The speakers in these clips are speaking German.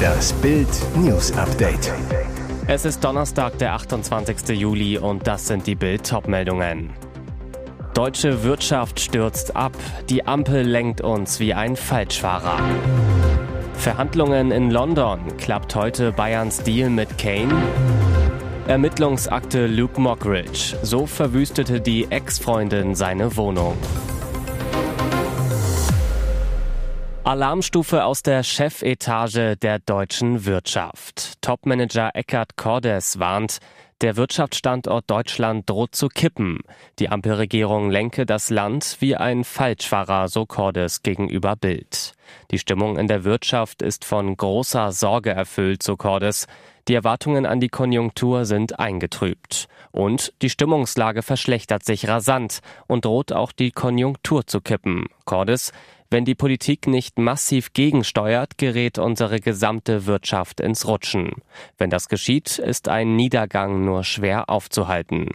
Das Bild News Update. Es ist Donnerstag, der 28. Juli und das sind die Bild meldungen Deutsche Wirtschaft stürzt ab, die Ampel lenkt uns wie ein Falschfahrer. Verhandlungen in London. Klappt heute Bayerns Deal mit Kane? Ermittlungsakte Luke Mockridge. So verwüstete die Ex-Freundin seine Wohnung. Alarmstufe aus der Chefetage der deutschen Wirtschaft. Topmanager Eckhard Cordes warnt, der Wirtschaftsstandort Deutschland droht zu kippen. Die Ampelregierung lenke das Land wie ein Falschfahrer, so Cordes gegenüber Bild. Die Stimmung in der Wirtschaft ist von großer Sorge erfüllt, so Cordes. Die Erwartungen an die Konjunktur sind eingetrübt. Und die Stimmungslage verschlechtert sich rasant und droht auch die Konjunktur zu kippen. Cordes, wenn die Politik nicht massiv gegensteuert, gerät unsere gesamte Wirtschaft ins Rutschen. Wenn das geschieht, ist ein Niedergang nur schwer aufzuhalten.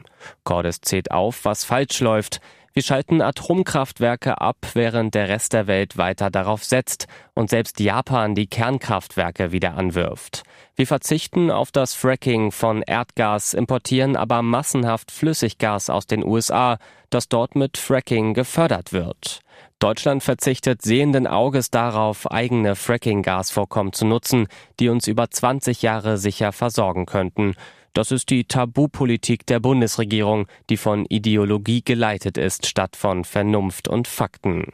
Cordes zählt auf, was falsch läuft. Wir schalten Atomkraftwerke ab, während der Rest der Welt weiter darauf setzt und selbst Japan die Kernkraftwerke wieder anwirft. Wir verzichten auf das Fracking von Erdgas, importieren aber massenhaft Flüssiggas aus den USA, das dort mit Fracking gefördert wird. Deutschland verzichtet sehenden Auges darauf, eigene Fracking-Gasvorkommen zu nutzen, die uns über 20 Jahre sicher versorgen könnten. Das ist die Tabupolitik der Bundesregierung, die von Ideologie geleitet ist, statt von Vernunft und Fakten.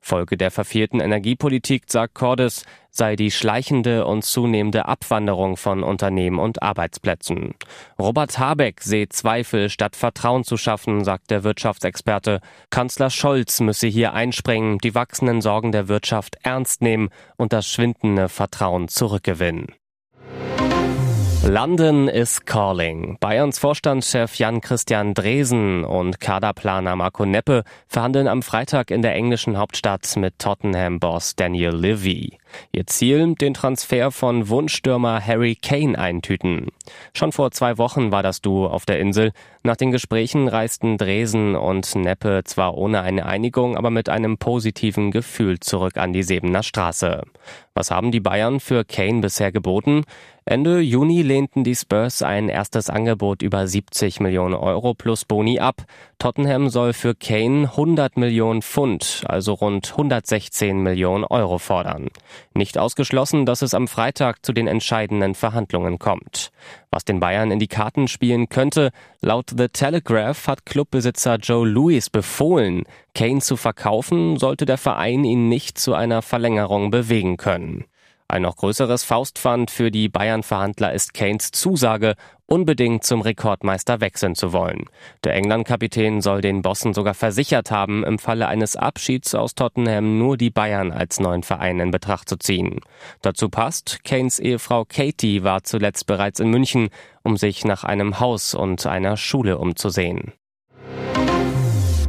Folge der verfehlten Energiepolitik, sagt Cordes, sei die schleichende und zunehmende Abwanderung von Unternehmen und Arbeitsplätzen. Robert Habeck sehe Zweifel statt Vertrauen zu schaffen, sagt der Wirtschaftsexperte. Kanzler Scholz müsse hier einspringen, die wachsenden Sorgen der Wirtschaft ernst nehmen und das schwindende Vertrauen zurückgewinnen. London is calling. Bayerns Vorstandschef Jan-Christian Dresen und Kaderplaner Marco Neppe verhandeln am Freitag in der englischen Hauptstadt mit Tottenham-Boss Daniel Levy. Ihr Ziel, den Transfer von Wunschstürmer Harry Kane eintüten. Schon vor zwei Wochen war das Duo auf der Insel. Nach den Gesprächen reisten Dresen und Neppe zwar ohne eine Einigung, aber mit einem positiven Gefühl zurück an die Sebener Straße. Was haben die Bayern für Kane bisher geboten? Ende Juni lehnten die Spurs ein erstes Angebot über 70 Millionen Euro plus Boni ab. Tottenham soll für Kane 100 Millionen Pfund, also rund 116 Millionen Euro fordern. Nicht ausgeschlossen, dass es am Freitag zu den entscheidenden Verhandlungen kommt. Was den Bayern in die Karten spielen könnte, laut The Telegraph hat Clubbesitzer Joe Louis befohlen, Kane zu verkaufen, sollte der Verein ihn nicht zu einer Verlängerung bewegen können. Ein noch größeres Faustpfand für die Bayern-Verhandler ist Kanes Zusage, unbedingt zum Rekordmeister wechseln zu wollen. Der England-Kapitän soll den Bossen sogar versichert haben, im Falle eines Abschieds aus Tottenham nur die Bayern als neuen Verein in Betracht zu ziehen. Dazu passt, Kanes Ehefrau Katie war zuletzt bereits in München, um sich nach einem Haus und einer Schule umzusehen.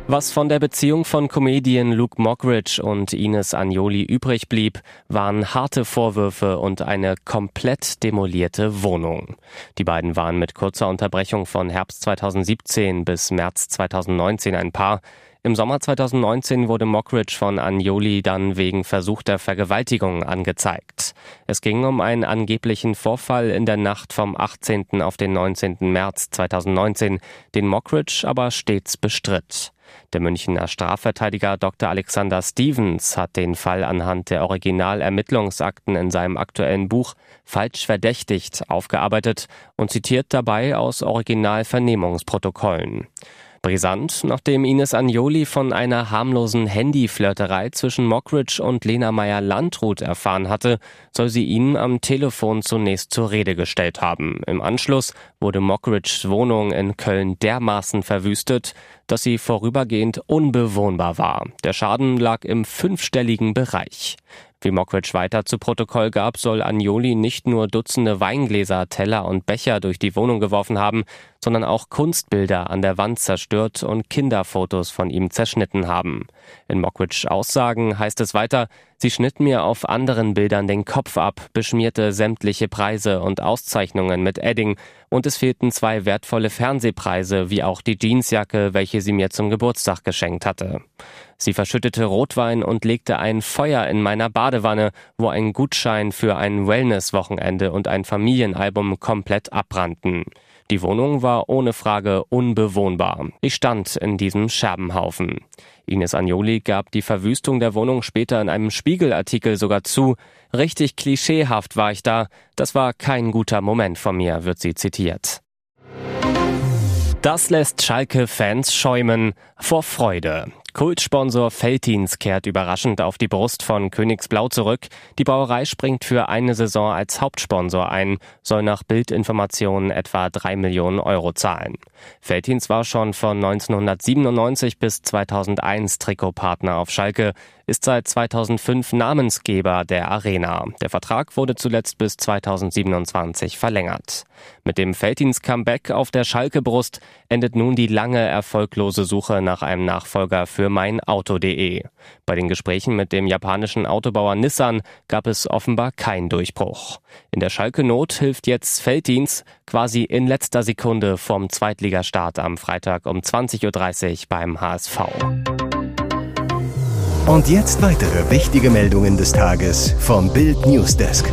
Was von der Beziehung von Comedian Luke Mockridge und Ines Agnoli übrig blieb, waren harte Vorwürfe und eine komplett demolierte Wohnung. Die beiden waren mit kurzer Unterbrechung von Herbst 2017 bis März 2019 ein Paar. Im Sommer 2019 wurde Mockridge von Agnoli dann wegen versuchter Vergewaltigung angezeigt. Es ging um einen angeblichen Vorfall in der Nacht vom 18. auf den 19. März 2019, den Mockridge aber stets bestritt. Der Münchner Strafverteidiger Dr. Alexander Stevens hat den Fall anhand der Originalermittlungsakten in seinem aktuellen Buch Falsch verdächtigt aufgearbeitet und zitiert dabei aus Originalvernehmungsprotokollen. Brisant, nachdem Ines Agnoli von einer harmlosen Handyflirterei zwischen Mockridge und Lena Meyer-Landrut erfahren hatte, soll sie ihn am Telefon zunächst zur Rede gestellt haben. Im Anschluss wurde Mockridges Wohnung in Köln dermaßen verwüstet, dass sie vorübergehend unbewohnbar war. Der Schaden lag im fünfstelligen Bereich. Wie Mockridge weiter zu Protokoll gab, soll Agnoli nicht nur Dutzende Weingläser, Teller und Becher durch die Wohnung geworfen haben, sondern auch Kunstbilder an der Wand zerstört und Kinderfotos von ihm zerschnitten haben. In Mockridge Aussagen heißt es weiter, Sie schnitt mir auf anderen Bildern den Kopf ab, beschmierte sämtliche Preise und Auszeichnungen mit Edding und es fehlten zwei wertvolle Fernsehpreise wie auch die Jeansjacke, welche sie mir zum Geburtstag geschenkt hatte. Sie verschüttete Rotwein und legte ein Feuer in meiner Badewanne, wo ein Gutschein für ein Wellness-Wochenende und ein Familienalbum komplett abbrannten. Die Wohnung war ohne Frage unbewohnbar. Ich stand in diesem Scherbenhaufen. Ines Agnoli gab die Verwüstung der Wohnung später in einem Spiegelartikel sogar zu. Richtig klischeehaft war ich da. Das war kein guter Moment von mir, wird sie zitiert. Das lässt Schalke-Fans schäumen vor Freude. Kultsponsor Feltins kehrt überraschend auf die Brust von Königsblau zurück. Die Brauerei springt für eine Saison als Hauptsponsor ein, soll nach Bildinformationen etwa drei Millionen Euro zahlen. Feltins war schon von 1997 bis 2001 Trikotpartner auf Schalke ist seit 2005 Namensgeber der Arena. Der Vertrag wurde zuletzt bis 2027 verlängert. Mit dem Feltins Comeback auf der Schalke-Brust endet nun die lange erfolglose Suche nach einem Nachfolger für meinauto.de. Bei den Gesprächen mit dem japanischen Autobauer Nissan gab es offenbar keinen Durchbruch. In der Schalke-Not hilft jetzt Feltins quasi in letzter Sekunde vom Zweitligastart am Freitag um 20.30 Uhr beim HSV. Und jetzt weitere wichtige Meldungen des Tages vom Bild Newsdesk.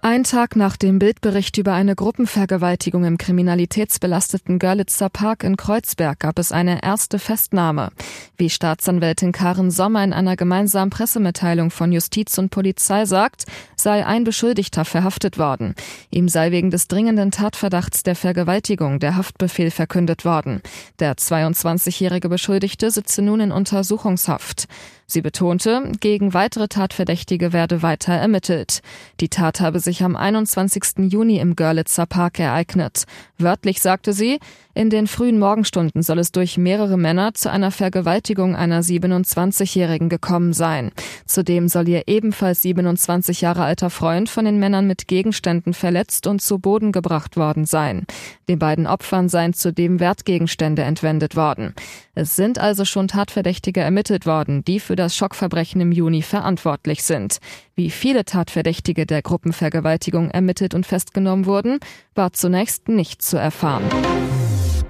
Ein Tag nach dem Bildbericht über eine Gruppenvergewaltigung im kriminalitätsbelasteten Görlitzer Park in Kreuzberg gab es eine erste Festnahme. Wie Staatsanwältin Karen Sommer in einer gemeinsamen Pressemitteilung von Justiz und Polizei sagt, sei ein Beschuldigter verhaftet worden. Ihm sei wegen des dringenden Tatverdachts der Vergewaltigung der Haftbefehl verkündet worden. Der 22-jährige Beschuldigte sitze nun in Untersuchungshaft. Sie betonte, gegen weitere Tatverdächtige werde weiter ermittelt. Die Tat habe sich am 21. Juni im Görlitzer Park ereignet. Wörtlich sagte sie, in den frühen Morgenstunden soll es durch mehrere Männer zu einer Vergewaltigung einer 27-Jährigen gekommen sein. Zudem soll ihr ebenfalls 27 Jahre alter Freund von den Männern mit Gegenständen verletzt und zu Boden gebracht worden sein. Den beiden Opfern seien zudem Wertgegenstände entwendet worden. Es sind also schon Tatverdächtige ermittelt worden, die für das Schockverbrechen im Juni verantwortlich sind. Wie viele Tatverdächtige der Gruppenvergewaltigung ermittelt und festgenommen wurden, war zunächst nicht zu erfahren.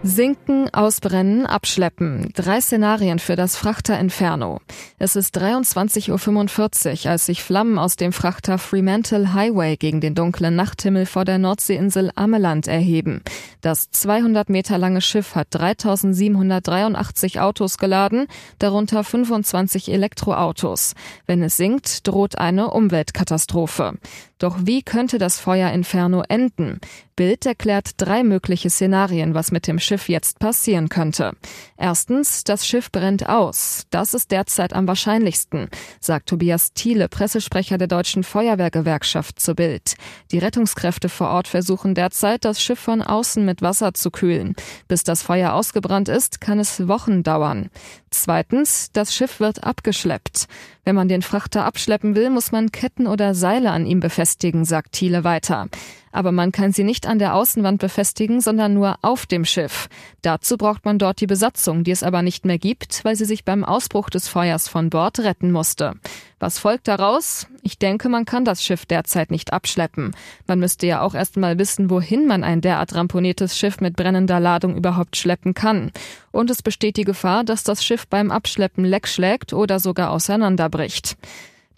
Sinken, ausbrennen, abschleppen. Drei Szenarien für das Frachter Inferno. Es ist 23.45 Uhr, als sich Flammen aus dem Frachter Fremantle Highway gegen den dunklen Nachthimmel vor der Nordseeinsel Ameland erheben. Das 200 Meter lange Schiff hat 3783 Autos geladen, darunter 25 Elektroautos. Wenn es sinkt, droht eine Umweltkatastrophe. Doch wie könnte das Feuer Inferno enden? Bild erklärt drei mögliche Szenarien, was mit dem Schiff jetzt passieren könnte. Erstens, das Schiff brennt aus. Das ist derzeit am wahrscheinlichsten, sagt Tobias Thiele, Pressesprecher der Deutschen Feuerwehrgewerkschaft zu Bild. Die Rettungskräfte vor Ort versuchen derzeit, das Schiff von außen mit Wasser zu kühlen. Bis das Feuer ausgebrannt ist, kann es Wochen dauern. Zweitens, das Schiff wird abgeschleppt. Wenn man den Frachter abschleppen will, muss man Ketten oder Seile an ihm befestigen, sagt Thiele weiter. Aber man kann sie nicht an der Außenwand befestigen, sondern nur auf dem Schiff. Dazu braucht man dort die Besatzung, die es aber nicht mehr gibt, weil sie sich beim Ausbruch des Feuers von Bord retten musste. Was folgt daraus? Ich denke, man kann das Schiff derzeit nicht abschleppen. Man müsste ja auch erst mal wissen, wohin man ein derart ramponiertes Schiff mit brennender Ladung überhaupt schleppen kann. Und es besteht die Gefahr, dass das Schiff beim Abschleppen leck schlägt oder sogar auseinanderbricht.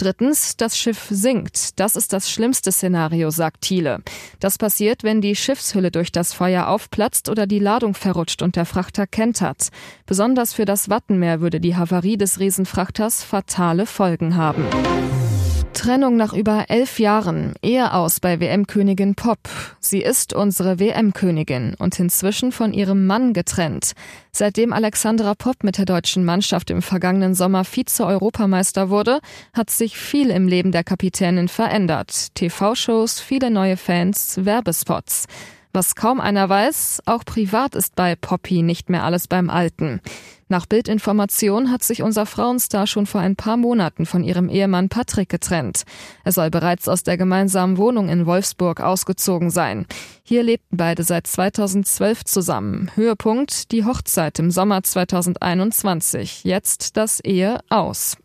Drittens, das Schiff sinkt. Das ist das schlimmste Szenario, sagt Thiele. Das passiert, wenn die Schiffshülle durch das Feuer aufplatzt oder die Ladung verrutscht und der Frachter kentert. Besonders für das Wattenmeer würde die Havarie des Riesenfrachters fatale Folgen haben. Trennung nach über elf Jahren. Ehe aus bei WM-Königin Pop. Sie ist unsere WM-Königin und inzwischen von ihrem Mann getrennt. Seitdem Alexandra Pop mit der deutschen Mannschaft im vergangenen Sommer Vize-Europameister wurde, hat sich viel im Leben der Kapitänin verändert. TV-Shows, viele neue Fans, Werbespots. Was kaum einer weiß, auch privat ist bei Poppy nicht mehr alles beim Alten. Nach Bildinformation hat sich unser Frauenstar schon vor ein paar Monaten von ihrem Ehemann Patrick getrennt. Er soll bereits aus der gemeinsamen Wohnung in Wolfsburg ausgezogen sein. Hier lebten beide seit 2012 zusammen. Höhepunkt die Hochzeit im Sommer 2021. Jetzt das Ehe aus.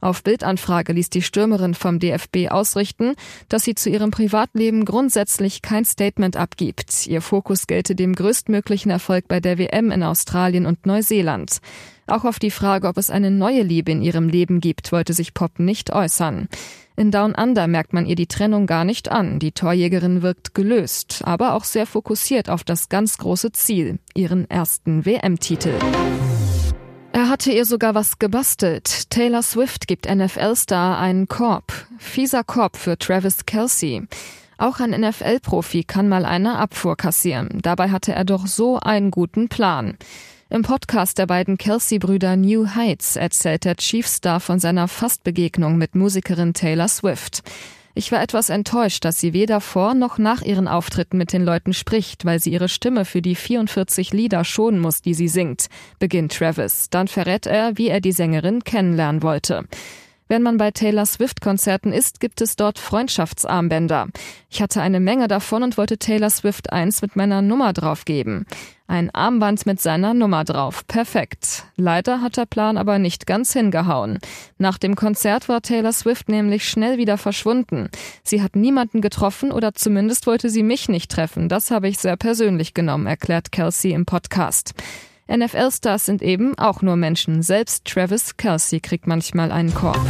Auf Bildanfrage ließ die Stürmerin vom DFB ausrichten, dass sie zu ihrem Privatleben grundsätzlich kein Statement abgibt. Ihr Fokus gelte dem größtmöglichen Erfolg bei der WM in Australien und Neuseeland. Auch auf die Frage, ob es eine neue Liebe in ihrem Leben gibt, wollte sich Pop nicht äußern. In Down Under merkt man ihr die Trennung gar nicht an. Die Torjägerin wirkt gelöst, aber auch sehr fokussiert auf das ganz große Ziel, ihren ersten WM-Titel. Er hatte ihr sogar was gebastelt. Taylor Swift gibt NFL-Star einen Korb. Fieser Korb für Travis Kelsey. Auch ein NFL-Profi kann mal eine Abfuhr kassieren. Dabei hatte er doch so einen guten Plan. Im Podcast der beiden Kelsey-Brüder New Heights erzählt der Chiefstar von seiner Fastbegegnung mit Musikerin Taylor Swift. Ich war etwas enttäuscht, dass sie weder vor noch nach ihren Auftritten mit den Leuten spricht, weil sie ihre Stimme für die 44 Lieder schonen muss, die sie singt, beginnt Travis. Dann verrät er, wie er die Sängerin kennenlernen wollte. Wenn man bei Taylor Swift-Konzerten ist, gibt es dort Freundschaftsarmbänder. Ich hatte eine Menge davon und wollte Taylor Swift eins mit meiner Nummer draufgeben. Ein Armband mit seiner Nummer drauf. Perfekt. Leider hat der Plan aber nicht ganz hingehauen. Nach dem Konzert war Taylor Swift nämlich schnell wieder verschwunden. Sie hat niemanden getroffen oder zumindest wollte sie mich nicht treffen. Das habe ich sehr persönlich genommen, erklärt Kelsey im Podcast. NFL-Stars sind eben auch nur Menschen. Selbst Travis Kelsey kriegt manchmal einen Korb.